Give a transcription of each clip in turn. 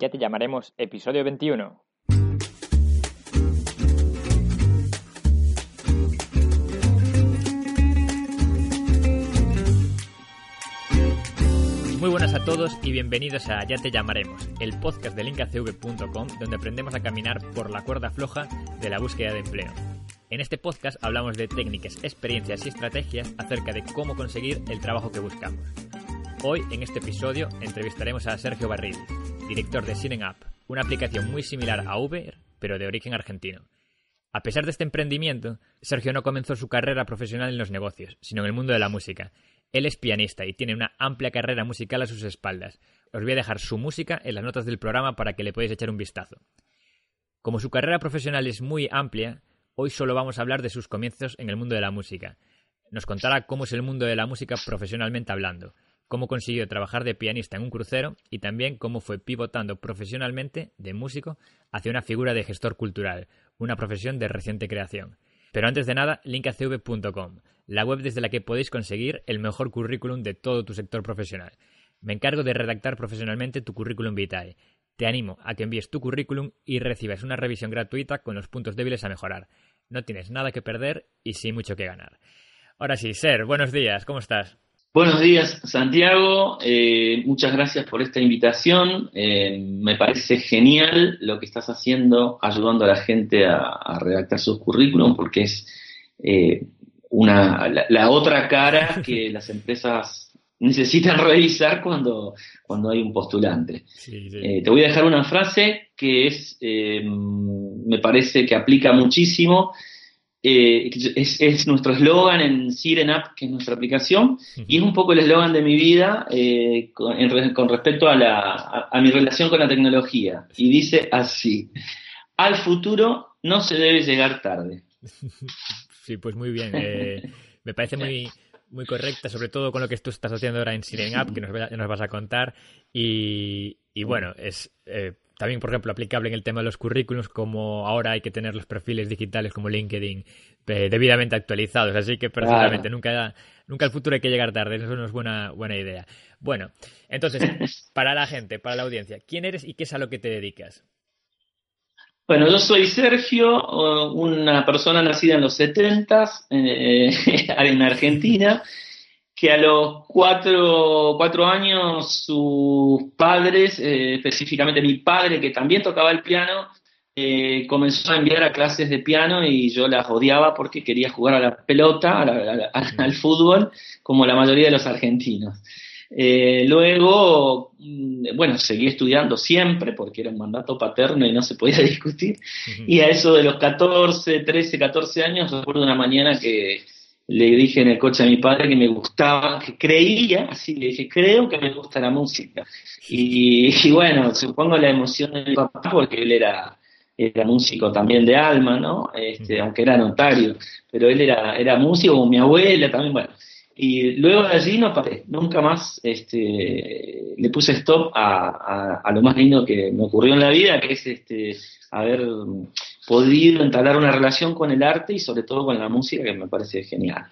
Ya te llamaremos episodio 21. Muy buenas a todos y bienvenidos a Ya te llamaremos, el podcast de linkacv.com donde aprendemos a caminar por la cuerda floja de la búsqueda de empleo. En este podcast hablamos de técnicas, experiencias y estrategias acerca de cómo conseguir el trabajo que buscamos. Hoy, en este episodio, entrevistaremos a Sergio Barril, director de Up, una aplicación muy similar a Uber, pero de origen argentino. A pesar de este emprendimiento, Sergio no comenzó su carrera profesional en los negocios, sino en el mundo de la música. Él es pianista y tiene una amplia carrera musical a sus espaldas. Os voy a dejar su música en las notas del programa para que le podáis echar un vistazo. Como su carrera profesional es muy amplia, hoy solo vamos a hablar de sus comienzos en el mundo de la música. Nos contará cómo es el mundo de la música profesionalmente hablando, cómo consiguió trabajar de pianista en un crucero y también cómo fue pivotando profesionalmente de músico hacia una figura de gestor cultural, una profesión de reciente creación. Pero antes de nada, linkacv.com, la web desde la que podéis conseguir el mejor currículum de todo tu sector profesional. Me encargo de redactar profesionalmente tu currículum vitae. Te animo a que envíes tu currículum y recibas una revisión gratuita con los puntos débiles a mejorar. No tienes nada que perder y sí mucho que ganar. Ahora sí, Ser, buenos días, ¿cómo estás? Buenos días, Santiago. Eh, muchas gracias por esta invitación. Eh, me parece genial lo que estás haciendo, ayudando a la gente a, redactar sus currículum, porque es eh, una, la, otra cara que las empresas necesitan revisar cuando, cuando hay un postulante. te voy a dejar una frase que es, me parece que aplica muchísimo eh, es, nuestro eslogan en Siren App, que es nuestra aplicación, y es un poco el eslogan de mi vida eh, con, respecto a, la, a, mi relación con la tecnología. Y dice así, al futuro no se debe llegar tarde. Sí, pues muy bien. Eh, me parece muy, muy correcta, sobre todo con lo que tú estás haciendo ahora en Siren App, que nos, nos vas a contar. Y, y bueno, es también, por ejemplo, aplicable en el tema de los currículums, como ahora hay que tener los perfiles digitales como LinkedIn eh, debidamente actualizados. Así que personalmente nunca, nunca al futuro hay que llegar tarde. Eso no es buena, buena idea. Bueno, entonces, para la gente, para la audiencia, ¿quién eres y qué es a lo que te dedicas? Bueno, yo soy Sergio, una persona nacida en los 70 eh, en Argentina que a los cuatro, cuatro años sus padres, eh, específicamente mi padre, que también tocaba el piano, eh, comenzó a enviar a clases de piano y yo las odiaba porque quería jugar a la pelota, al fútbol, como la mayoría de los argentinos. Eh, luego, mm, bueno, seguí estudiando siempre porque era un mandato paterno y no se podía discutir. Y a eso de los 14, 13, 14 años, recuerdo una mañana que le dije en el coche a mi padre que me gustaba, que creía, así le dije, creo que me gusta la música. Y, bueno, supongo la emoción de mi papá, porque él era, era músico también de alma, ¿no? Este, aunque era notario, pero él era, era músico, como mi abuela también, bueno. Y luego de allí no paré, nunca más este, le puse stop a, a, a, lo más lindo que me ocurrió en la vida, que es este, haber podido entablar una relación con el arte y sobre todo con la música que me parece genial.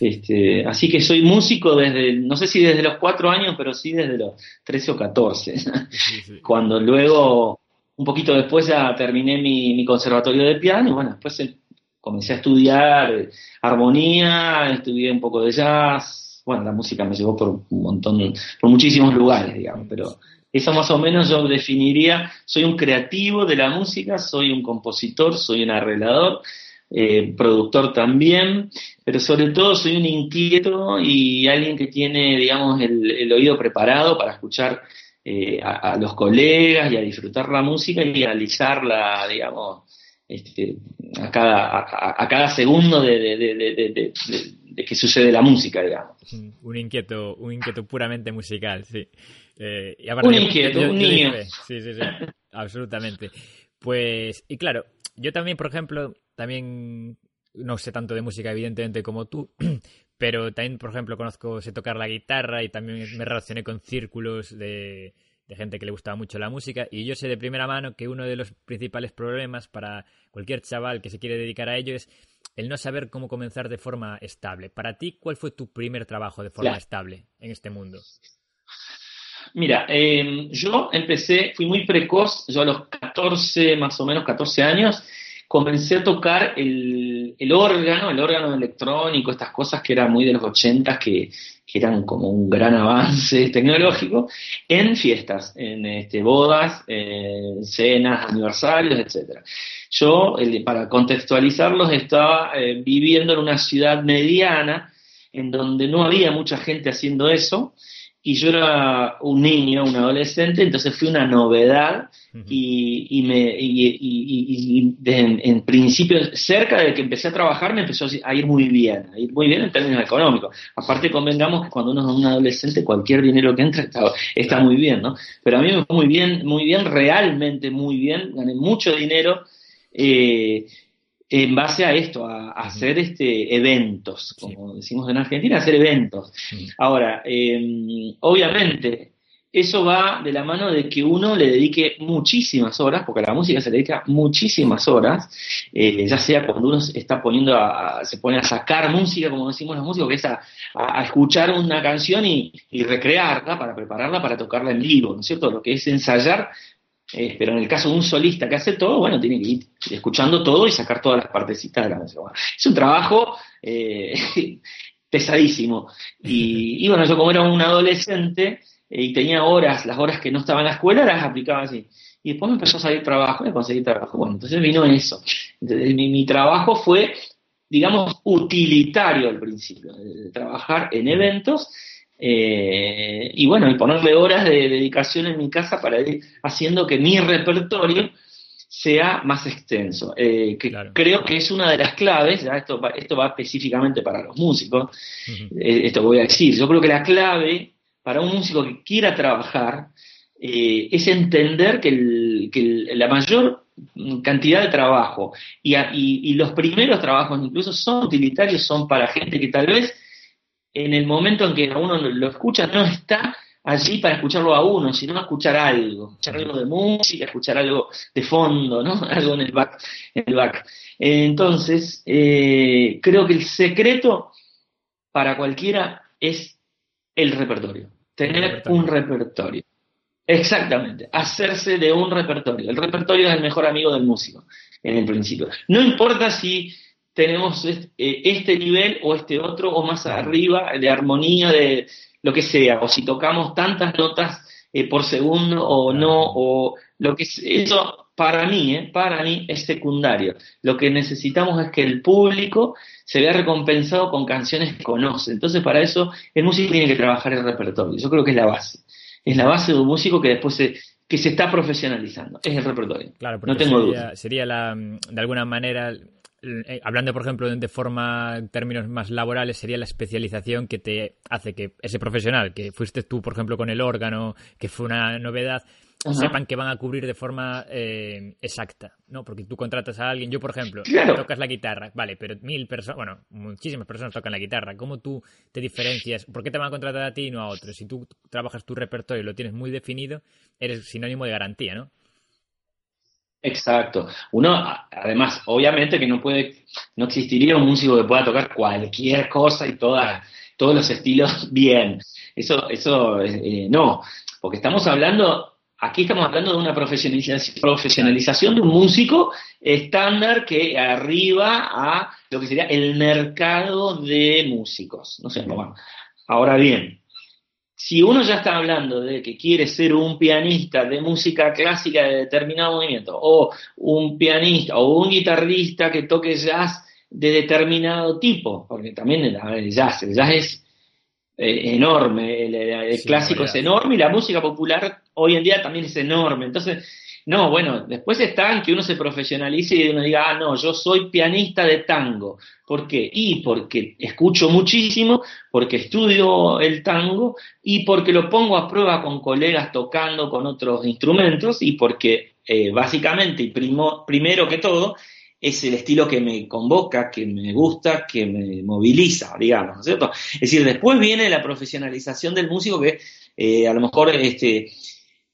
Este, así que soy músico desde, no sé si desde los cuatro años, pero sí desde los 13 o 14, cuando luego, un poquito después ya terminé mi, conservatorio de piano y bueno, después eh, comencé a estudiar eh, armonía, estudié un poco de jazz, bueno, la música me llevó por un montón, por muchísimos lugares, digamos, pero eso más o menos yo definiría, soy un creativo de la música, soy un compositor, soy un arreglador, eh, productor también, pero sobre todo soy un inquieto y alguien que tiene, digamos, el, oído preparado para escuchar eh, a, los colegas y a disfrutar la música y analizarla, digamos, este, a, cada, a, cada segundo de, de, que sucede la música, digamos. Un inquieto, un inquieto puramente musical, sí. Eh, un inquieto, un niño. Sí, sí, sí, absolutamente. Pues, y claro, yo también, por ejemplo, también no sé tanto de música, evidentemente, como tú, pero también, por ejemplo, conozco, sé tocar la guitarra y también me relacioné con círculos de, de gente que le gustaba mucho la música y yo sé de primera mano que uno de los principales problemas para cualquier chaval que se quiere dedicar a ello es el no saber cómo comenzar de forma estable. Para ti, ¿cuál fue tu primer trabajo de forma estable en este mundo? Mira, em, yo empecé, fui muy precoz, yo a los 14, más o menos 14 años, comencé a tocar el, órgano, el órgano electrónico, estas cosas que eran muy de los 80, que, eran como un gran avance tecnológico, en fiestas, en este, bodas, cenas, aniversarios, etcétera. Yo, para contextualizarlos, estaba eh, viviendo en una ciudad mediana, en donde no había mucha gente haciendo eso, y yo era un niño, un adolescente, entonces fui una novedad y, me, y, en, principio, cerca de que empecé a trabajar, me empezó a ir muy bien, a ir muy bien en términos económicos. Aparte, convengamos que cuando uno es un adolescente, cualquier dinero que entra está, muy bien, ¿no? Pero a mí me fue muy bien, muy bien, realmente muy bien, gané mucho dinero. Eh, en base a esto, a, hacer este eventos, como decimos en Argentina, hacer eventos. Ahora, em, obviamente, eso va de la mano de que uno le dedique muchísimas horas, porque a la música se le dedica muchísimas horas, eh, ya sea cuando uno está poniendo a, se pone a sacar música, como decimos los músicos, que es a, escuchar una canción y, y, recrearla para prepararla para tocarla en vivo, ¿no es cierto? Lo que es ensayar eh, pero en el caso de un solista que hace todo, bueno, tiene que ir escuchando todo y sacar todas las partecitas de la canción. es un trabajo eh, pesadísimo. Y, bueno, yo como era un adolescente eh, y tenía horas, las horas que no estaba en la escuela, las aplicaba así. Y después me empezó a salir trabajo, me conseguí trabajo. Bueno, entonces vino eso. mi, mi trabajo fue, digamos, utilitario al principio, trabajar en eventos eh, y bueno, y ponerle horas de dedicación en mi casa para ir haciendo que mi repertorio sea más extenso. Eh, que Creo que es una de las claves, esto, va, esto va específicamente para los músicos, eh, esto voy a decir, yo creo que la clave para un músico que quiera trabajar es entender que, la mayor cantidad de trabajo y, y los primeros trabajos incluso son utilitarios, son para gente que tal vez en el momento en que uno lo escucha, no está allí para escucharlo a uno, sino escuchar algo, escuchar algo de música, escuchar algo de fondo, ¿no? Algo en el back. En el back. Entonces, eh, creo que el secreto para cualquiera es el repertorio, tener un repertorio. Exactamente, hacerse de un repertorio. El repertorio es el mejor amigo del músico, en el principio. No importa si tenemos eh, este nivel o este otro o más arriba de armonía de lo que sea, o si tocamos tantas notas eh, por segundo o no, o lo que eso para mí, eh, para mí es secundario. Lo que necesitamos es que el público se vea recompensado con canciones que conoce. Entonces para eso el músico tiene que trabajar el repertorio. Yo creo que es la base. Es la base de un músico que después se, que se está profesionalizando. Es el repertorio. Claro, no tengo duda. Sería la, de alguna manera hablando, por ejemplo, de forma, términos más laborales, sería la especialización que te hace que ese profesional, que fuiste tú, por ejemplo, con el órgano, que fue una novedad, sepan que van a cubrir de forma eh, exacta, ¿no? Porque tú contratas a alguien, yo, por ejemplo, tocas la guitarra, vale, pero mil personas, bueno, muchísimas personas tocan la guitarra. ¿Cómo tú te diferencias? ¿Por qué te van a contratar a ti y no a otros? Si tú trabajas tu repertorio y lo tienes muy definido, eres sinónimo de garantía, ¿no? Exacto. Uno, además, obviamente que no puede, no existiría un músico que pueda tocar cualquier cosa y toda, todos los estilos bien. Eso, eso, eh, no, porque estamos hablando, aquí estamos hablando de una profesionalización, profesionalización de un músico estándar que arriba a lo que sería el mercado de músicos. No sé, bueno. Ahora bien, si uno ya está hablando de que quiere ser un pianista de música clásica de determinado movimiento, o un pianista o un guitarrista que toque jazz de determinado tipo, porque también el, jazz, el jazz es eh, enorme, el, clásico es enorme y la música popular hoy en día también es enorme. Entonces, no, bueno, después está en que uno se profesionalice y uno diga, ah, no, yo soy pianista de tango. ¿Por qué? Y porque escucho muchísimo, porque estudio el tango y porque lo pongo a prueba con colegas tocando con otros instrumentos y porque eh, básicamente y primero que todo es el estilo que me convoca, que me gusta, que me moviliza, digamos, ¿no es cierto? Es decir, después viene la profesionalización del músico que eh, a lo mejor este,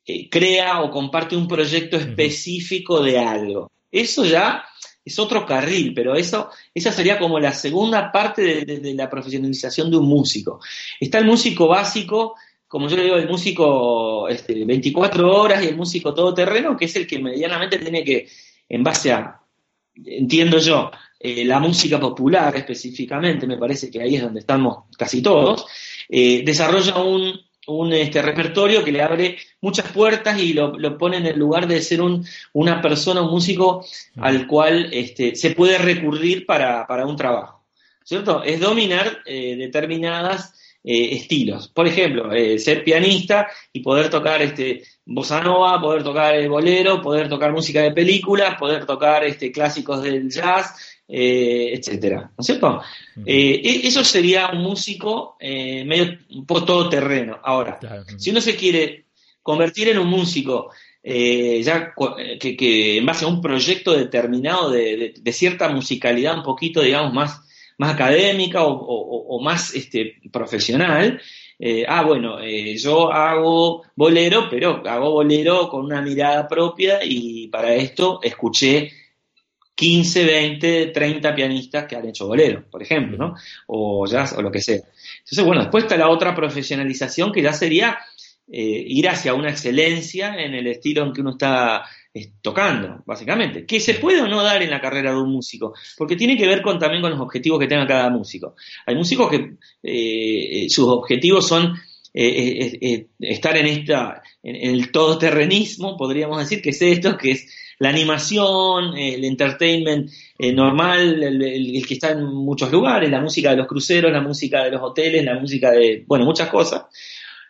eh, crea o comparte un proyecto específico de algo. Eso ya es otro carril, pero eso, esa sería como la segunda parte de, la profesionalización de un músico. Está el músico básico, como yo le digo, el músico este, 24 horas y el músico todoterreno, que es el que medianamente tiene que, en base a, entiendo yo, eh, la música popular específicamente, me parece que ahí es donde estamos casi todos, eh, desarrolla un, un este, repertorio que le abre muchas puertas y lo, pone en el lugar de ser un, una persona, un músico al cual este, se puede recurrir para, para un trabajo. ¿Cierto? Es dominar eh, determinadas eh, estilos. Por ejemplo, eh, ser pianista y poder tocar este, bossa nova, poder tocar el bolero, poder tocar música de películas, poder tocar este, clásicos del jazz, eh, etcétera, ¿no es cierto? E, eso sería un músico medio un poco todoterreno. Ahora, si uno se quiere convertir en un músico ya que, en base a un proyecto determinado de, cierta musicalidad un poquito, digamos, más más académica o, más este, profesional. Eh, ah, bueno, eh, yo hago bolero, pero hago bolero con una mirada propia y para esto escuché 15, 20, 30 pianistas que han hecho bolero, por ejemplo, ¿no? O jazz o lo que sea. Entonces, bueno, después está la otra profesionalización que ya sería eh, ir hacia una excelencia en el estilo en que uno está tocando, básicamente. Que se puede o no dar en la carrera de un músico, porque tiene que ver con, también con los objetivos que tenga cada músico. Hay músicos que eh, sus objetivos son eh, eh, estar en esta, en, el todoterrenismo, podríamos decir, que es esto, que es la animación, el entertainment normal, el, que está en muchos lugares, la música de los cruceros, la música de los hoteles, la música de, bueno, muchas cosas.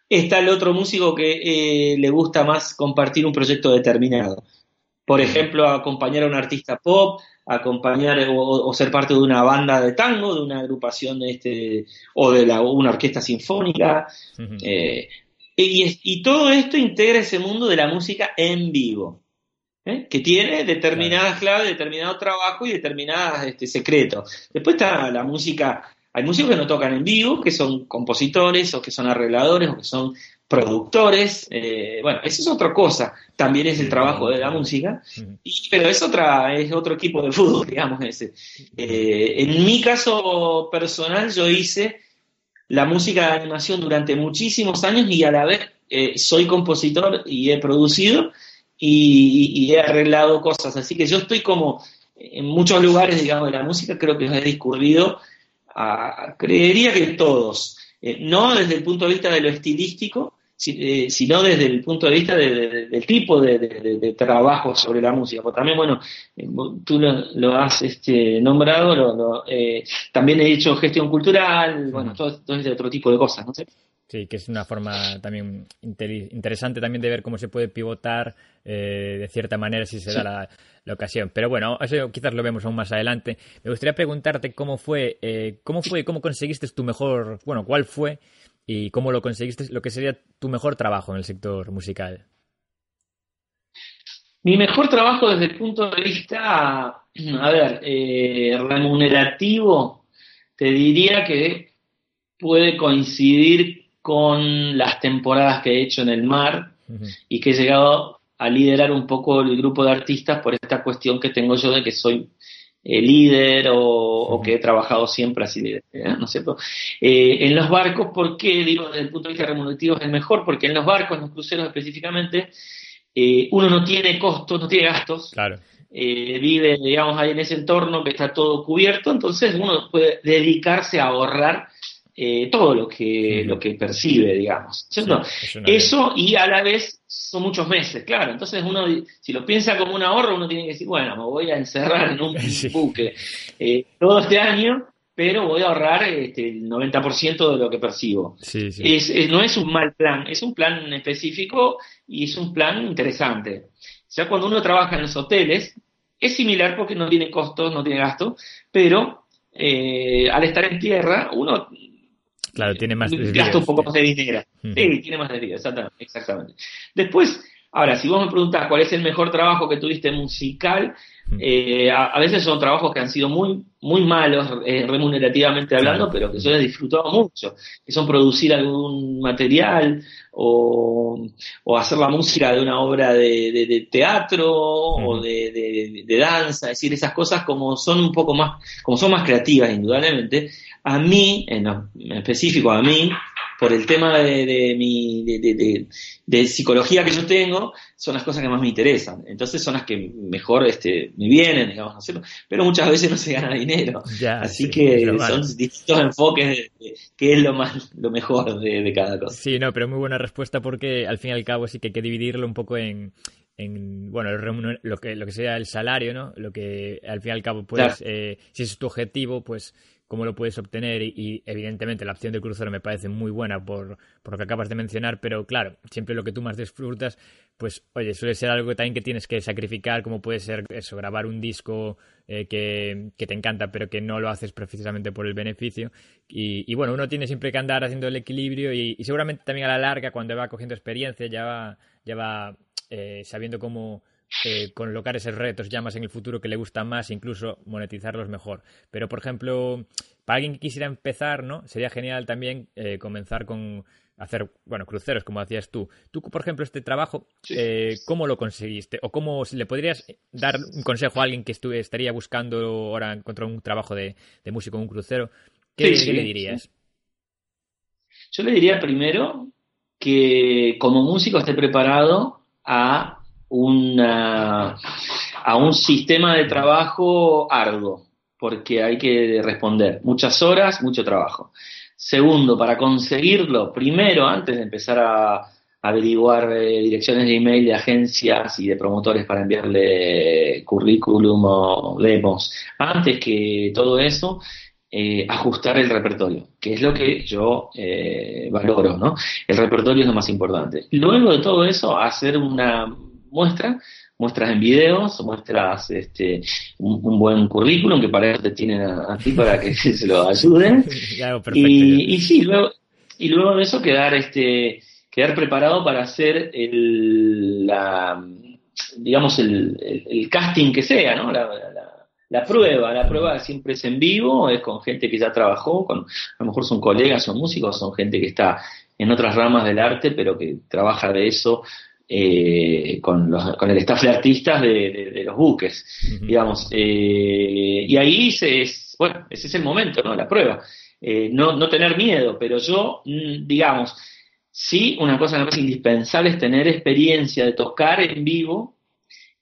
Está el otro músico que le gusta más compartir un proyecto determinado. Por ejemplo, acompañar a un artista pop, acompañar o, ser parte de una banda de tango, de una agrupación este, o de la, una orquesta sinfónica. Eh, y, todo esto integra ese mundo de la música en vivo, ¿eh? que tiene determinadas claves, determinado trabajo y determinados este, secretos. Después está la música, hay músicos que no tocan en vivo, que son compositores o que son arregladores o que son productores, eh, bueno, eso es otra cosa, también es el trabajo de la música, pero es otra, es otro equipo de fútbol, digamos ese. Eh, en mi caso personal, yo hice la música de animación durante muchísimos años y a la vez eh, soy compositor y he producido y, y, he arreglado cosas, así que yo estoy como en muchos lugares, digamos, de la música, creo que he discurrido, a, creería que todos. Eh, no desde el punto de vista de lo estilístico, eh, sino desde el punto de vista del tipo de, trabajo sobre la música. Porque también, bueno, eh, tú lo, has este, nombrado, también he hecho gestión cultural, bueno, todo, todo este otro tipo de cosas, ¿no sé? Sí, que es una forma también interesante también de ver cómo se puede pivotar eh, de cierta manera si se da la, ocasión. Pero bueno, eso quizás lo vemos aún más adelante. Me gustaría preguntarte cómo fue, eh, cómo fue, cómo conseguiste tu mejor, bueno, cuál fue y cómo lo conseguiste, lo que sería tu mejor trabajo en el sector musical. Mi mejor trabajo desde el punto de vista, a ver, eh, remunerativo, te diría que puede coincidir con las temporadas que he hecho en el mar y que he llegado a liderar un poco el grupo de artistas por esta cuestión que tengo yo de que soy eh, líder o, que he trabajado siempre así, ¿eh? ¿no es cierto? Eh, en los barcos, ¿por qué? Digo, desde el punto de vista remunerativos es mejor, porque en los barcos, en los cruceros específicamente, uno no tiene costos, no tiene gastos. Claro. vive, digamos, ahí en ese entorno que está todo cubierto, entonces uno puede dedicarse a ahorrar eh, todo lo que, lo que percibe, digamos. Eso y a la vez son muchos meses, claro. Entonces uno, si lo piensa como un ahorro, uno tiene que decir, bueno, me voy a encerrar en un buque eh, todo este año, pero voy a ahorrar este, el 90% de lo que percibo. no es un mal plan, es un plan específico y es un plan interesante. Ya cuando uno trabaja en los hoteles, es similar porque no tiene costos, no tiene gastos, pero eh, al estar en tierra, uno Claro, tiene más desvío. Gasta un poco más de dinero. Sí, tiene más desvío, exactamente, exactamente. Después, ahora, si vos me preguntás cuál es el mejor trabajo que tuviste musical, eh, a, veces son trabajos que han sido muy, muy malos eh, remunerativamente hablando, pero que yo he disfrutado mucho, que son producir algún material o, o hacer la música de una obra de, teatro o de, de, danza, es decir, esas cosas como son un poco más, como son más creativas indudablemente, a mí, en, específico a mí, por el tema de, mi de, psicología que yo tengo, son las cosas que más me interesan. Entonces son las que mejor este, me vienen, digamos, ¿no pero muchas veces no se gana dinero. Así que son distintos enfoques de, qué es lo más lo mejor de, cada cosa. Sí, no, pero muy buena respuesta porque al fin y al cabo sí que hay que dividirlo un poco en, en bueno lo que lo que sea el salario no lo que al fin y al cabo pues eh, si es tu objetivo pues cómo lo puedes obtener y, evidentemente la opción del crucero me parece muy buena por, por, lo que acabas de mencionar pero claro siempre lo que tú más disfrutas pues oye suele ser algo también que tienes que sacrificar como puede ser eso grabar un disco eh, que, que, te encanta pero que no lo haces precisamente por el beneficio. Y, y bueno uno tiene siempre que andar haciendo el equilibrio y, y, seguramente también a la larga cuando va cogiendo experiencia ya va ya va eh, sabiendo cómo eh, colocar esos retos ya más en el futuro que le gustan más, incluso monetizarlos mejor. Pero, por ejemplo, para alguien que quisiera empezar, ¿no? Sería genial también eh, comenzar con hacer, bueno, cruceros, como hacías tú. Tú, por ejemplo, este trabajo, ¿cómo lo conseguiste? ¿O cómo le podrías dar un consejo a alguien que estaría buscando ahora encontrar un trabajo de, músico en un crucero? ¿Qué, le dirías? Yo le diría primero que como músico esté preparado a, una, a un sistema de trabajo arduo, porque hay que responder muchas horas, mucho trabajo. Segundo, para conseguirlo, primero, antes de empezar a averiguar eh, direcciones de email de agencias y de promotores para enviarle currículum o demos, antes que todo eso, eh, ajustar el repertorio, que es lo que yo eh, valoro, ¿no? El repertorio es lo más importante. Luego de todo eso, hacer una muestra, muestras en videos, muestras este, un, buen currículum, que para eso te tienen a, ti para que se lo ayuden. y, y, sí, luego, y luego de eso quedar, este, quedar preparado para hacer el, la, digamos, el, el, casting que sea, ¿no? La, la prueba, la prueba siempre es en vivo, es con gente que ya trabajó, con, a lo mejor son colegas, son músicos, son gente que está en otras ramas del arte, pero que trabaja de eso eh, con, los, con el staff de artistas de, los buques, digamos. Eh, y ahí se, bueno, ese es el momento, ¿no? La prueba. Eh, no, no tener miedo, pero yo, mm, digamos, sí, una cosa que me indispensable es tener experiencia de tocar en vivo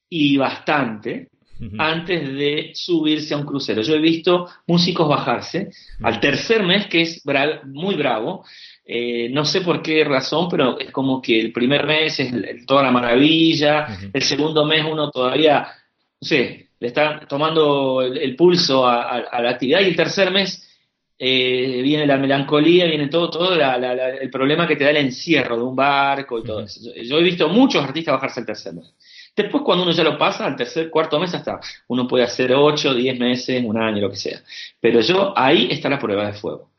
y bastante, antes de subirse a un crucero. Yo he visto músicos bajarse al tercer mes, que es muy bravo. Eh, no sé por qué razón, pero es como que el primer mes es toda la maravilla, el segundo mes uno todavía, no sé, le está tomando el, pulso a, la actividad y el tercer mes eh, viene la melancolía, viene todo, todo el problema que te da el encierro de un barco y todo eso. Yo he visto muchos artistas bajarse el tercer mes. Después, cuando uno ya lo pasa, al tercer, cuarto mes hasta, uno puede hacer 8, 10 meses, un año, lo que sea. Pero yo, ahí está la prueba de fuego.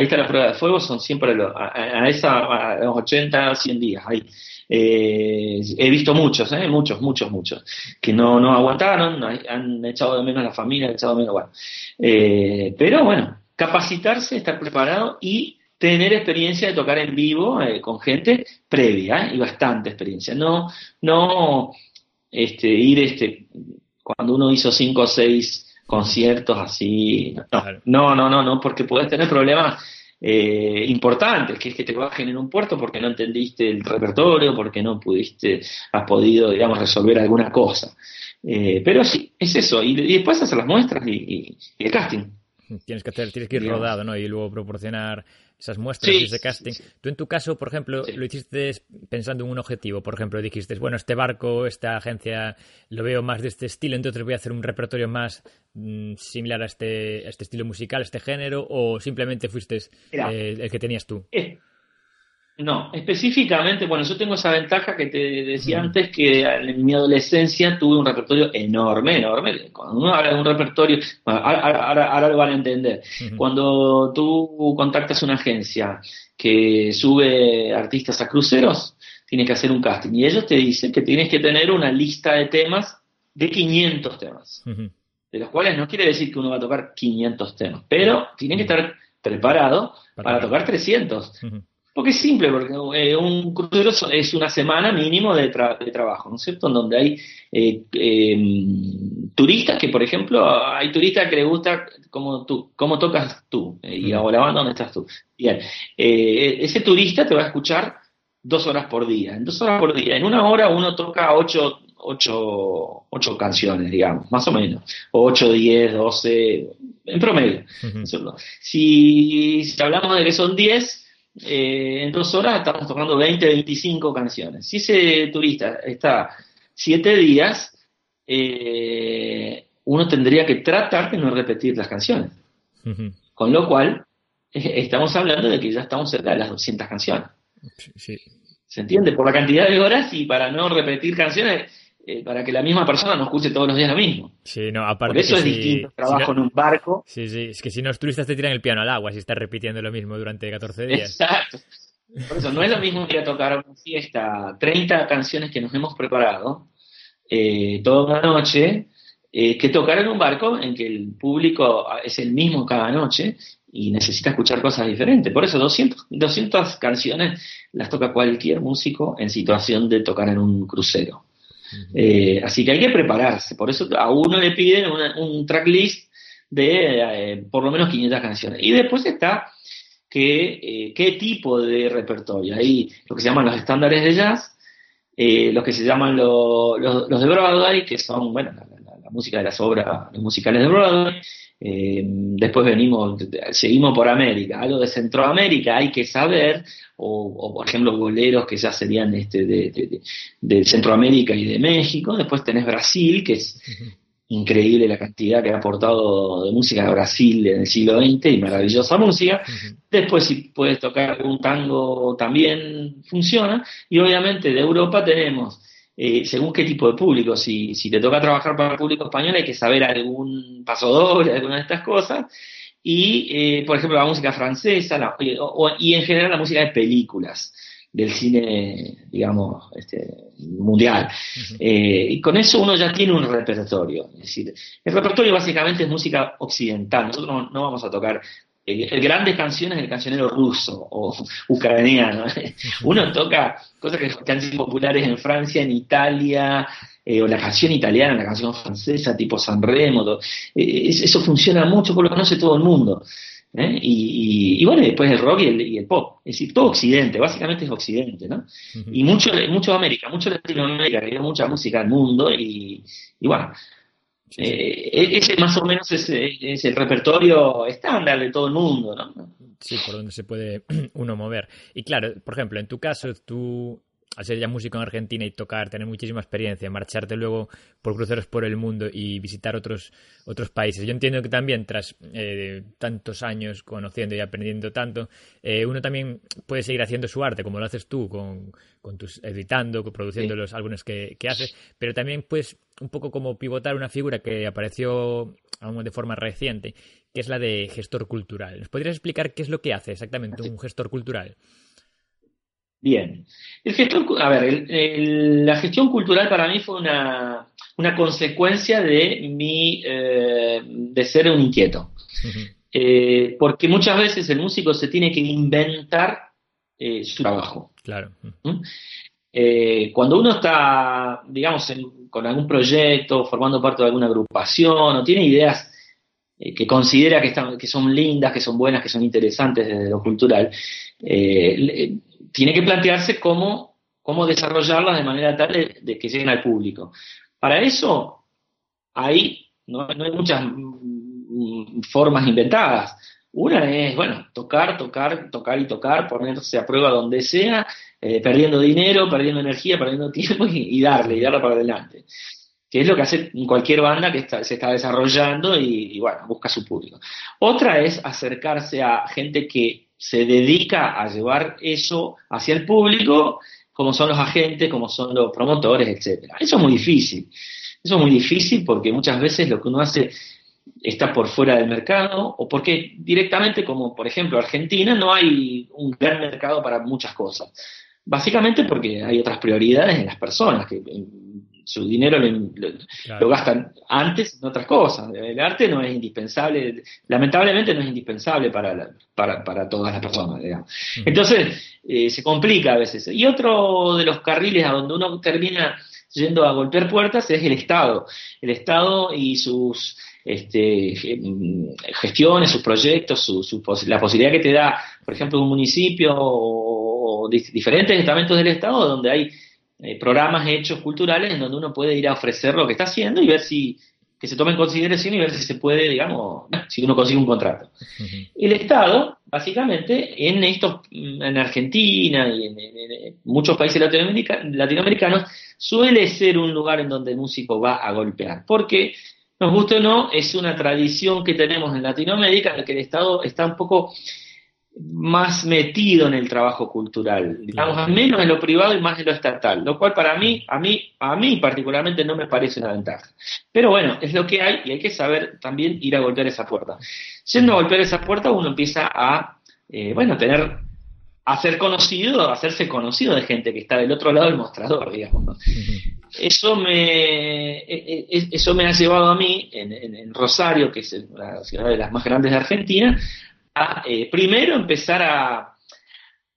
Ahí está la prueba de fuego, son siempre a, esa, a los 80, 100 días. Ahí. Eh, he visto muchos, eh, muchos, muchos, muchos, que no, aguantaron, han echado de menos a la familia, han echado de menos, bueno. Eh, pero bueno, capacitarse, estar preparado y tener experiencia de tocar en vivo con gente previa y bastante experiencia. No, no este, ir este, cuando uno hizo cinco o seis conciertos así, no, no, no, no, porque puedes tener problemas eh, importantes, que es que te bajen en un puerto porque no entendiste el repertorio, porque no pudiste, has podido, digamos, resolver alguna cosa. Eh, pero sí, es eso, y, después hacer las muestras y, el casting. Tienes que hacer, tienes que ir rodado, ¿no? Y luego proporcionar esas muestras y ese casting. Tú en tu caso, por ejemplo, lo hiciste pensando en un objetivo. Por ejemplo, dijiste, bueno, este barco, esta agencia, lo veo más de este estilo, entonces voy a hacer un repertorio más mm, similar a este, este estilo musical, a este género, o simplemente fuiste eh, el que tenías tú. Eh, no, específicamente, bueno, yo tengo esa ventaja que te decía antes, que en mi adolescencia tuve un repertorio enorme, enorme. Cuando uno habla de un repertorio, ahora, lo van a entender. Cuando tú contactas una agencia que sube artistas a cruceros, tienes que hacer un casting. Y ellos te dicen que tienes que tener una lista de temas de 500 temas. De los cuales no quiere decir que uno va a tocar 500 temas, pero tiene que estar preparado para, tocar 300 Porque es simple, porque eh, un crucero es una semana mínimo de, trabajo, ¿no es cierto? En donde hay eh, em, turistas que, por ejemplo, hay turistas que les gusta cómo, tú, cómo tocas tú eh, y o la banda donde estás tú. Bien, ese turista te va a escuchar dos horas por día. En dos horas por día, en una hora uno toca ocho, ocho, ocho canciones, digamos, más o menos. Ocho, diez, doce, en promedio. si, si hablamos de que son diez eh, en dos horas estamos tocando 20, 25 canciones. Si ese turista está siete días, eh, uno tendría que tratar de no repetir las canciones. Con lo cual, eh, estamos hablando de que ya estamos cerca de las 200 canciones. ¿Se entiende? Por la cantidad de horas y para no repetir canciones, eh, para que la misma persona no escuche todos los días lo mismo. Sí, no, aparte Por eso es distinto trabajo en un barco. Sí, sí, es que si no, los turistas te tiran el piano al agua si estás repitiendo lo mismo durante 14 días. Exacto. Por eso no es lo mismo ir a tocar una fiesta 30 canciones que nos hemos preparado eh, toda una noche eh, que tocar en un barco en que el público es el mismo cada noche y necesita escuchar cosas diferentes. Por eso 200, 200 canciones las toca cualquier músico en situación de tocar en un crucero. Eh, así que hay que prepararse. Por eso a uno le piden un tracklist de eh, por lo menos 500 canciones. Y después está que, eh, qué tipo de repertorio. Hay lo que se llaman los estándares de jazz, los que se llaman los de Broadway, que son, bueno, la, música de las obras, los musicales de Broadway. Después venimos, seguimos por América. Algo de Centroamérica hay que saber, o, por ejemplo boleros que ya serían este de, Centroamérica y de México, después tenés Brasil, que es increíble la cantidad que ha aportado de música a Brasil en el siglo XX y maravillosa música, después si puedes tocar un tango también funciona, y obviamente de Europa tenemos eh, según qué tipo de público. Si, si te toca trabajar para el público español, hay que saber algún paso doble, alguna de estas cosas y, eh, por ejemplo, la música francesa y en general la música de películas del cine, digamos, este, mundial. Eh, y con eso uno ya tiene un repertorio. Es decir, el repertorio básicamente es música occidental. Nosotros no, vamos a tocar eh, grandes canciones del cancionero ruso o ucraniano. Uno toca cosas que, han sido populares en Francia, en Italia, eh, o la canción italiana, la canción francesa, tipo San Remo, eh, eso funciona mucho, por lo conoce todo el mundo. ¿eh? Y, bueno, después el rock y el, pop, es decir, todo Occidente, básicamente es Occidente, ¿no? Y mucho, mucho América, mucho Latinoamérica, que hay mucha música al mundo, y, bueno, e-, ese más o menos es, es, el repertorio estándar de todo el mundo, ¿no? Sí, por donde se puede uno mover. Y claro, por ejemplo, en tu caso, tú al ser ya músico en Argentina y tocar, tener muchísima experiencia, marcharte luego por cruceros por el mundo y visitar otros, otros países. Yo entiendo que también tras eh, tantos años conociendo y aprendiendo tanto, eh, uno también puede seguir haciendo su arte, como lo haces tú, con, con tus editando, produciendo los álbumes que, que, haces, pero también pues un poco como pivotar una figura que apareció aún de forma reciente, que es la de gestor cultural. ¿Nos podrías explicar qué es lo que hace exactamente un gestor cultural? Bien. El gestor, a ver, la gestión cultural para mí fue una, consecuencia de mi eh, de ser un inquieto. Eh, porque muchas veces el músico se tiene que inventar eh, su trabajo. Claro. ¿Mm? cuando uno está, digamos, con algún proyecto, formando parte de alguna agrupación, o tiene ideas que considera que, están, que son lindas, que son buenas, que son interesantes desde lo cultural, tiene que plantearse cómo, cómo desarrollarlas de manera tal de, que lleguen al público. Para eso hay, no, hay muchas mm, formas inventadas. Una es, bueno, tocar, tocar, tocar y tocar, ponerse a prueba donde sea, eh, perdiendo dinero, perdiendo energía, perdiendo tiempo y, darle, y darle para adelante. Que es lo que hace cualquier banda que se está desarrollando y, y, bueno, busca su público. Otra es acercarse a gente que se dedica a llevar eso hacia el público, como son los agentes, como son los promotores, etcétera. Eso es muy difícil. Eso es muy difícil porque muchas veces lo que uno hace está por fuera del mercado o porque directamente, como por ejemplo Argentina, no hay un gran mercado para muchas cosas. Básicamente porque hay otras prioridades en las personas, que su dinero lo, gastan antes en otras cosas. El arte no es indispensable, lamentablemente no es indispensable para, para, para, todas las personas. Entonces, eh, se complica a veces. Y otro de los carriles a donde uno termina yendo a golpear puertas es el Estado. El Estado y sus este, gestiones, sus proyectos, su, la posibilidad que te da, por ejemplo, un municipio o, diferentes estamentos del Estado donde hay eh, programas hechos culturales en donde uno puede ir a ofrecer lo que está haciendo y ver si que se tome en consideración y ver si se puede, digamos, si uno consigue un contrato. El Estado, básicamente, en estos, en Argentina y en, muchos países latinoamericanos, suele ser un lugar en donde el músico va a golpear, porque nos guste o no, es una tradición que tenemos en Latinoamérica en que el Estado está un poco más metido en el trabajo cultural, digamos, menos en lo privado y más en lo estatal, lo cual para mí, a mí, a mí particularmente no me parece una ventaja. Pero bueno, es lo que hay y hay que saber también ir a golpear esa puerta. Siendo a golpear esa puerta, uno empieza a, eh, bueno, tener, a ser conocido, a hacerse conocido de gente que está del otro lado del mostrador, digamos. Eso me, e, e, eso me ha llevado a mí, en, Rosario, que es la ciudad de las más grandes de Argentina, a eh, primero empezar a,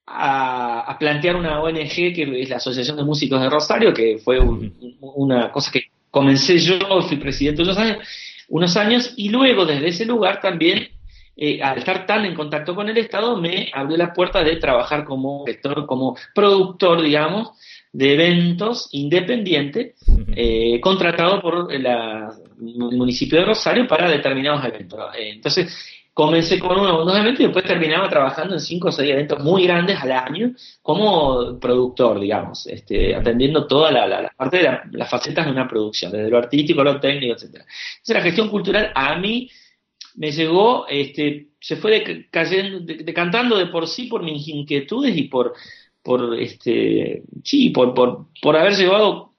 a, plantear una ONG que es la Asociación de Músicos de Rosario, que fue una cosa que comencé yo, fui presidente unos años, unos años y luego desde ese lugar también, eh, al estar tan en contacto con el Estado, me abrió la puerta de trabajar como como productor, digamos, de eventos independiente, eh, contratado por el municipio de Rosario para determinados eventos. Eh, entonces, comencé con uno dos eventos y después terminaba trabajando en cinco o seis eventos muy grandes al año como productor, digamos, este, atendiendo toda la, parte de las facetas de una producción, desde lo artístico, lo técnico, etcétera. Entonces la gestión cultural a mí me llegó, este, se fue cayendo, decantando de por sí por mis inquietudes y por por este sí por, por, por haber llevado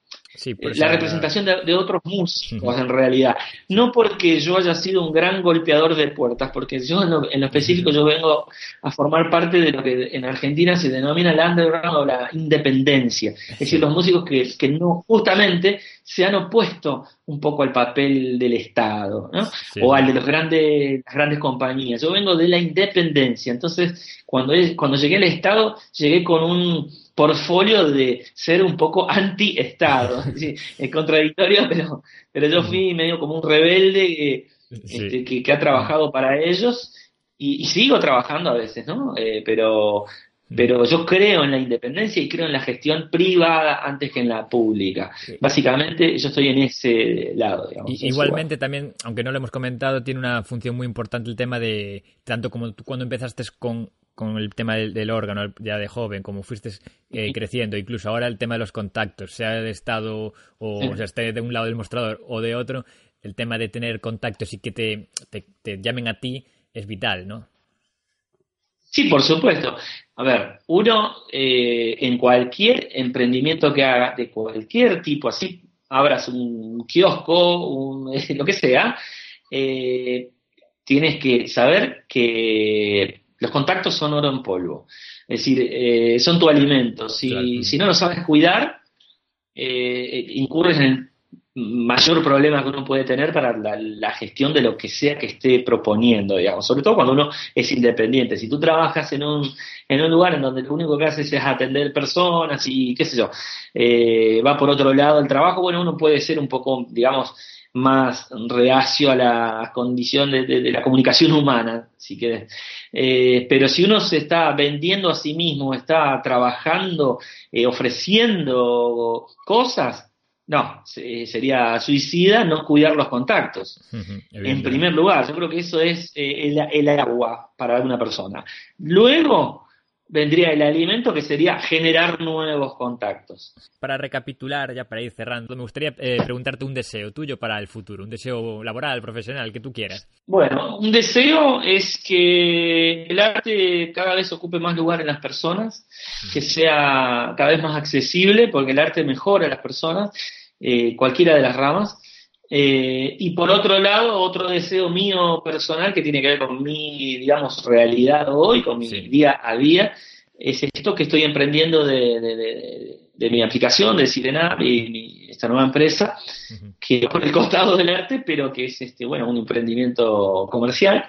la representación de, otros músicos en realidad. No porque yo haya sido un gran golpeador de puertas porque yo en lo, específico yo vengo a formar parte de lo que en Argentina se denomina el underground o la independencia. Es decir los músicos que, que no justamente se han opuesto un poco al papel del Estado, ¿no? O al de los grandes, las grandes compañías. Yo vengo de la independencia, entonces cuando, cuando llegué al Estado, llegué con un portfolio de ser un poco anti-Estado. es contradictorio, pero, pero yo fui medio como un rebelde este, que, que, ha trabajado para ellos y, sigo trabajando a veces, ¿no? Eh, pero pero yo creo en la independencia y creo en la gestión privada antes que en la pública. Básicamente yo estoy en ese lado. igualmente también, aunque no lo hemos comentado, tiene una función muy importante el tema de, tanto como tú cuando empezaste con, con el tema del, órgano ya de joven, como fuiste eh, creciendo, incluso ahora el tema de los contactos, sea de estado o, sea, esté de un lado del mostrador o de otro, el tema de tener contactos y que te, te llamen a ti es vital, ¿no? Sí, por supuesto. A ver, uno eh, en cualquier emprendimiento que haga, de cualquier tipo, así abras un kiosco, un, lo que sea, eh, tienes que saber que los contactos son oro en polvo. Es decir, eh, son tu alimento. Si, si no lo sabes cuidar, incurres en el mayor problema que uno puede tener para la, gestión de lo que sea que esté proponiendo, digamos, sobre todo cuando uno es independiente. Si tú trabajas en un, en un lugar en donde lo único que haces es atender personas y qué sé yo, eh, va por otro lado el trabajo, bueno, uno puede ser un poco, digamos, más reacio a la condición de, la comunicación humana, si quieres. Eh, pero si uno se está vendiendo a sí mismo, está trabajando, eh, ofreciendo cosas, no, sería suicida no cuidar los contactos. en primer lugar, yo creo que eso es eh, el, agua para alguna persona. Luego vendría el alimento que sería generar nuevos contactos. Para recapitular, ya para ir cerrando, me gustaría eh, preguntarte un deseo tuyo para el futuro, un deseo laboral, profesional, que tú quieras. Bueno, un deseo es que el arte cada vez ocupe más lugar en las personas, que sea cada vez más accesible, porque el arte mejora a las personas eh, cualquiera de las ramas. Eh, y por otro lado, otro deseo mío personal que tiene que ver con mi, digamos, realidad hoy, con mi día a día, es esto que estoy emprendiendo de, de mi aplicación, de Sirena, y esta nueva empresa, que por el costado del arte, pero que es este, bueno, un emprendimiento comercial,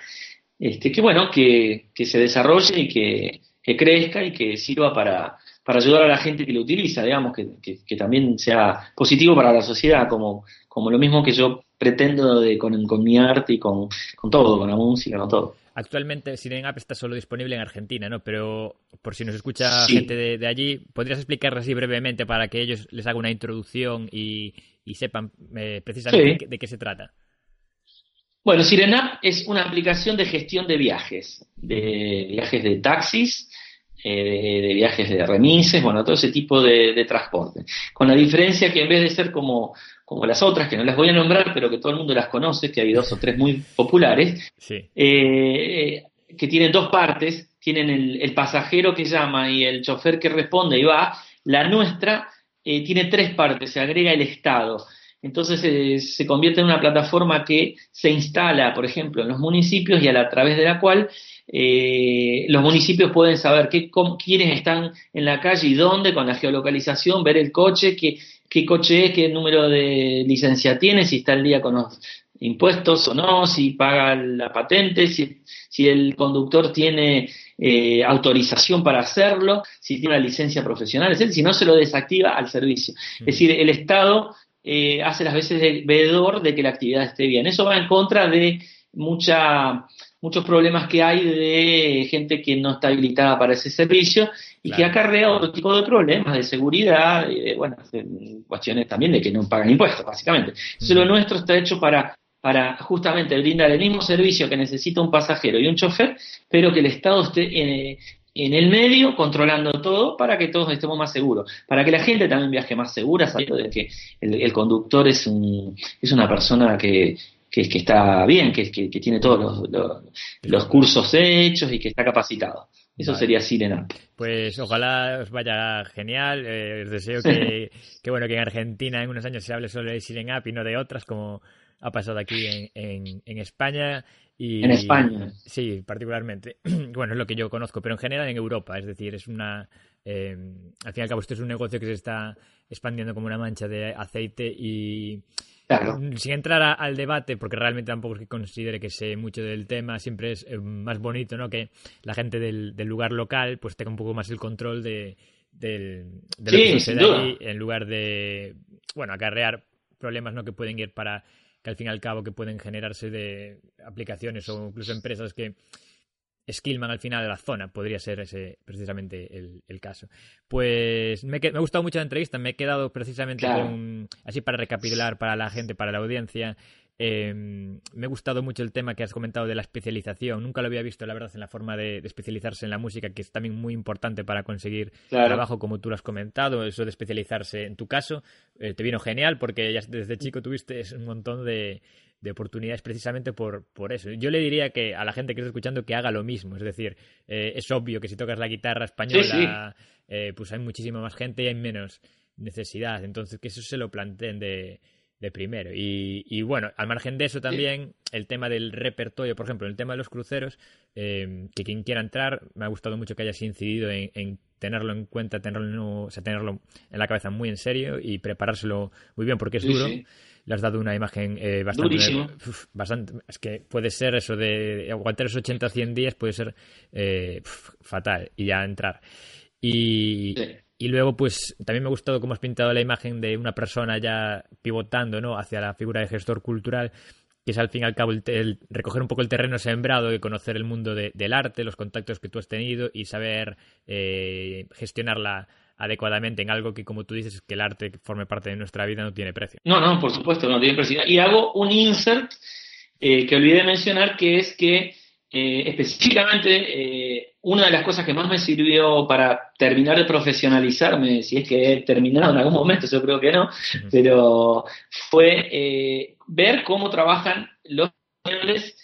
este, que bueno, que, que se desarrolle y que, que, crezca y que sirva para, para ayudar a la gente que lo utiliza, digamos, que, que, también sea positivo para la sociedad, como, como lo mismo que yo pretendo de, con, con mi arte y con, con todo, con la música, con todo. Actualmente Siren App está solo disponible en Argentina, ¿no? Pero por si nos escucha gente de, allí, ¿podrías explicar así brevemente para que ellos les haga una introducción y, sepan eh, precisamente de, qué se trata? Bueno, Sirenap es una aplicación de gestión de viajes, de viajes de taxis, eh, de, viajes de remises, bueno, todo ese tipo de, transporte. Con la diferencia que en vez de ser como, como las otras, que no las voy a nombrar, pero que todo el mundo las conoce, que hay dos o tres muy populares, eh, que tienen dos partes, tienen el, pasajero que llama y el chofer que responde y va, la nuestra eh, tiene tres partes, se agrega el Estado. Entonces se convierte en una plataforma que se instala, por ejemplo, en los municipios y a, través de la cual eh, los municipios pueden saber qué, quiénes están en la calle y dónde, con la geolocalización, ver el coche, qué, qué coche es, qué número de licencia tiene, si está al día con los impuestos o no, si paga la patente, si, si el conductor tiene eh, autorización para hacerlo, si tiene una licencia profesional, es decir, si no se lo desactiva al servicio. Es decir, el Estado eh, hace las veces de veedor de que la actividad esté bien. Eso va en contra de mucha, muchos problemas que hay de gente que no está habilitada para ese servicio y que acarrea otro tipo de problemas de seguridad, y bueno, cuestiones también de que no pagan impuestos, básicamente. Entonces, lo nuestro está hecho para, para justamente brindar el mismo servicio que necesita un pasajero y un chofer, pero que el Estado esté eh, en el medio, controlando todo para que todos estemos más seguros, para que la gente también viaje más segura, sabiendo de que el, conductor es, un, es una persona que, que, está bien, que, que, tiene todos los, los, cursos hechos y que está capacitado. Eso sería Sirena. Pues ojalá os vaya genial. Eh, os deseo que, que, bueno, que en Argentina en unos años se hable solo de Sirena y no de otras, como ha pasado aquí en, en, en España en España. Sí, particularmente. bueno, es lo que yo conozco, pero en general en Europa. Es decir, es una. Eh, al fin y al cabo, esto es un negocio que se está expandiendo como una mancha de aceite y. Sin entrar al debate, porque realmente tampoco es que considere que sé mucho del tema, siempre es eh, más bonito ¿no? que la gente del, lugar local pues tenga un poco más el control de, del, de lo que sucede ahí, en lugar de, bueno, acarrear problemas ¿no? que pueden ir para que al fin y al cabo que pueden generarse de aplicaciones o incluso empresas que esquilman al final de la zona. Podría ser ese precisamente el, caso. Pues me, me, ha gustado mucho la entrevista. Me he quedado precisamente con, así para recapitular para la gente, para la audiencia, Em, me ha gustado mucho el tema que has comentado de la especialización. Nunca lo había visto, la verdad, en la forma de, especializarse en la música, que es también muy importante para conseguir trabajo, como tú lo has comentado. Eso de especializarse, en tu caso, eh, te vino genial porque ya desde chico tuviste un montón de, oportunidades precisamente por, por eso. Yo le diría que a la gente que está escuchando que haga lo mismo. Es decir, eh, es obvio que si tocas la guitarra española, eh, pues hay muchísima más gente y hay menos necesidad. Entonces, que eso se lo planteen de de primero. Y, bueno, al margen de eso también, el tema del repertorio, por ejemplo, el tema de los cruceros, eh, que quien quiera entrar, me ha gustado mucho que hayas incidido en, tenerlo en cuenta, tenerlo, o sea, tenerlo en la cabeza muy en serio y preparárselo muy bien, porque es duro. Le has dado una imagen eh, bastante, bastante. Es que puede ser eso de aguantar esos 80 o 100 días, puede ser eh, fatal y ya entrar. Y, y luego, pues también me ha gustado cómo has pintado la imagen de una persona ya pivotando ¿no? hacia la figura de gestor cultural, que es al fin y al cabo el, recoger un poco el terreno sembrado y conocer el mundo del arte, los contactos que tú has tenido y saber eh, gestionarla adecuadamente en algo que, como tú dices, que el arte forme parte de nuestra vida no tiene precio. No, no, por supuesto, no tiene precio. Y hago un insert eh, que olvidé mencionar, que es que eh, específicamente una de las cosas que más me sirvió para terminar de profesionalizarme, si es que he terminado en algún momento, yo creo que no, pero fue eh, ver cómo trabajan los españoles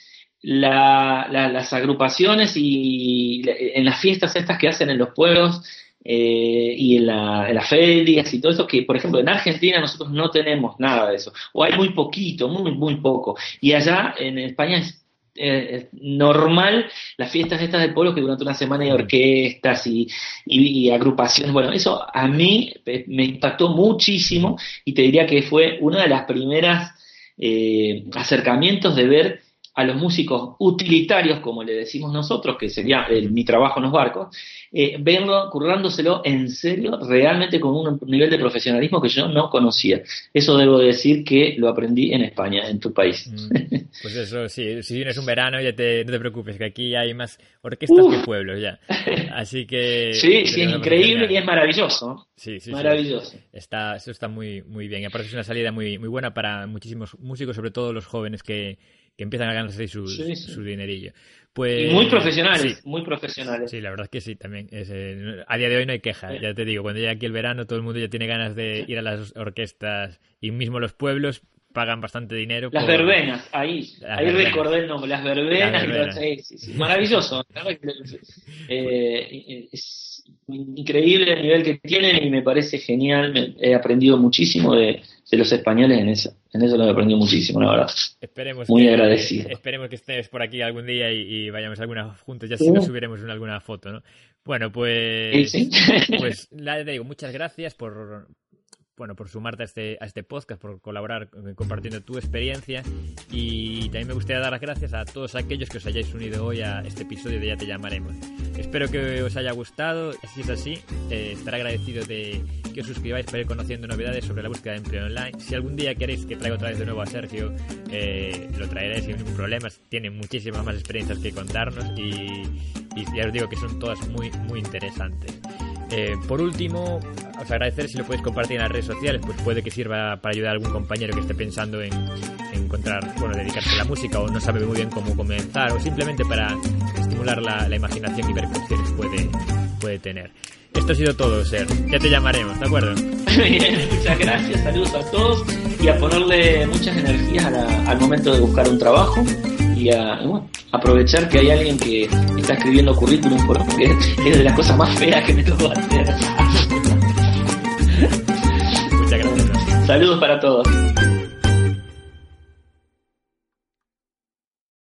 las agrupaciones y en las fiestas estas que hacen en los pueblos eh, y en, las ferias y todo eso, que por ejemplo en Argentina nosotros no tenemos nada de eso, o hay muy poquito, muy, muy poco, y allá en España es eh, normal las fiestas estas de pueblo que durante una semana hay orquestas y, y, agrupaciones. Bueno, eso a mí me impactó muchísimo y te diría que fue una de las primeras eh, acercamientos de ver a los músicos utilitarios, como le decimos nosotros, que sería mi trabajo en los barcos, eh, verlo currándoselo en serio, realmente con un nivel de profesionalismo que yo no conocía. Eso debo decir que lo aprendí en España, en tu país. Mm, pues eso, sí, si vienes un verano, ya te, no te preocupes, que aquí hay más orquestas que pueblos ya. Así que... Sí, sí, es increíble y es maravilloso. Sí, sí, maravilloso. Está, eso está muy, muy bien. Y aparte es una salida muy, muy buena para muchísimos músicos, sobre todo los jóvenes que que empiezan a ganarse su, su dinerillo. Pues, muy profesionales, muy profesionales. Sí, la verdad es que sí, también. Eh, a día de hoy no hay queja, ya te digo, cuando llega aquí el verano todo el mundo ya tiene ganas de ir a las orquestas y mismo los pueblos pagan bastante dinero. Las verbenas, ahí, ahí recordé el nombre, las verbenas. Maravilloso. Eh, es increíble el nivel que tienen y me parece genial. he aprendido muchísimo de, de los españoles en eso. En eso lo he aprendido muchísimo, la verdad. Esperemos Muy que, agradecido. Esperemos que estés por aquí algún día y, vayamos alguna juntos, ya si nos subiremos una, alguna foto, ¿no? Bueno, pues, pues te digo, muchas gracias por, bueno, por sumarte a este, a este podcast, por colaborar eh, compartiendo tu experiencia y también me gustaría dar las gracias a todos aquellos que os hayáis unido hoy a este episodio de Ya te llamaremos. Espero que os haya gustado, si es así, eh, estaré agradecido de que os suscribáis para ir conociendo novedades sobre la búsqueda de empleo online. Si algún día queréis que traiga otra vez de nuevo a Sergio, eh, lo traeré sin ningún problema, tiene muchísimas más experiencias que contarnos y, y ya os digo que son todas muy, muy interesantes. Eh, por último, os agradecer si lo podéis compartir en las redes sociales, pues puede que sirva para ayudar a algún compañero que esté pensando en, encontrar, bueno, dedicarse a la música o no sabe muy bien cómo comenzar o simplemente para estimular la, imaginación y ver qué opciones puede, puede tener. Esto ha sido todo, Ser. Ya te llamaremos, ¿de acuerdo? Muchas gracias, saludos a todos y a ponerle muchas energías al momento de buscar un trabajo y a aprovechar que hay alguien que está escribiendo currículum porque es de las cosas más feas que me tocó hacer. Muchas gracias. Saludos para todos.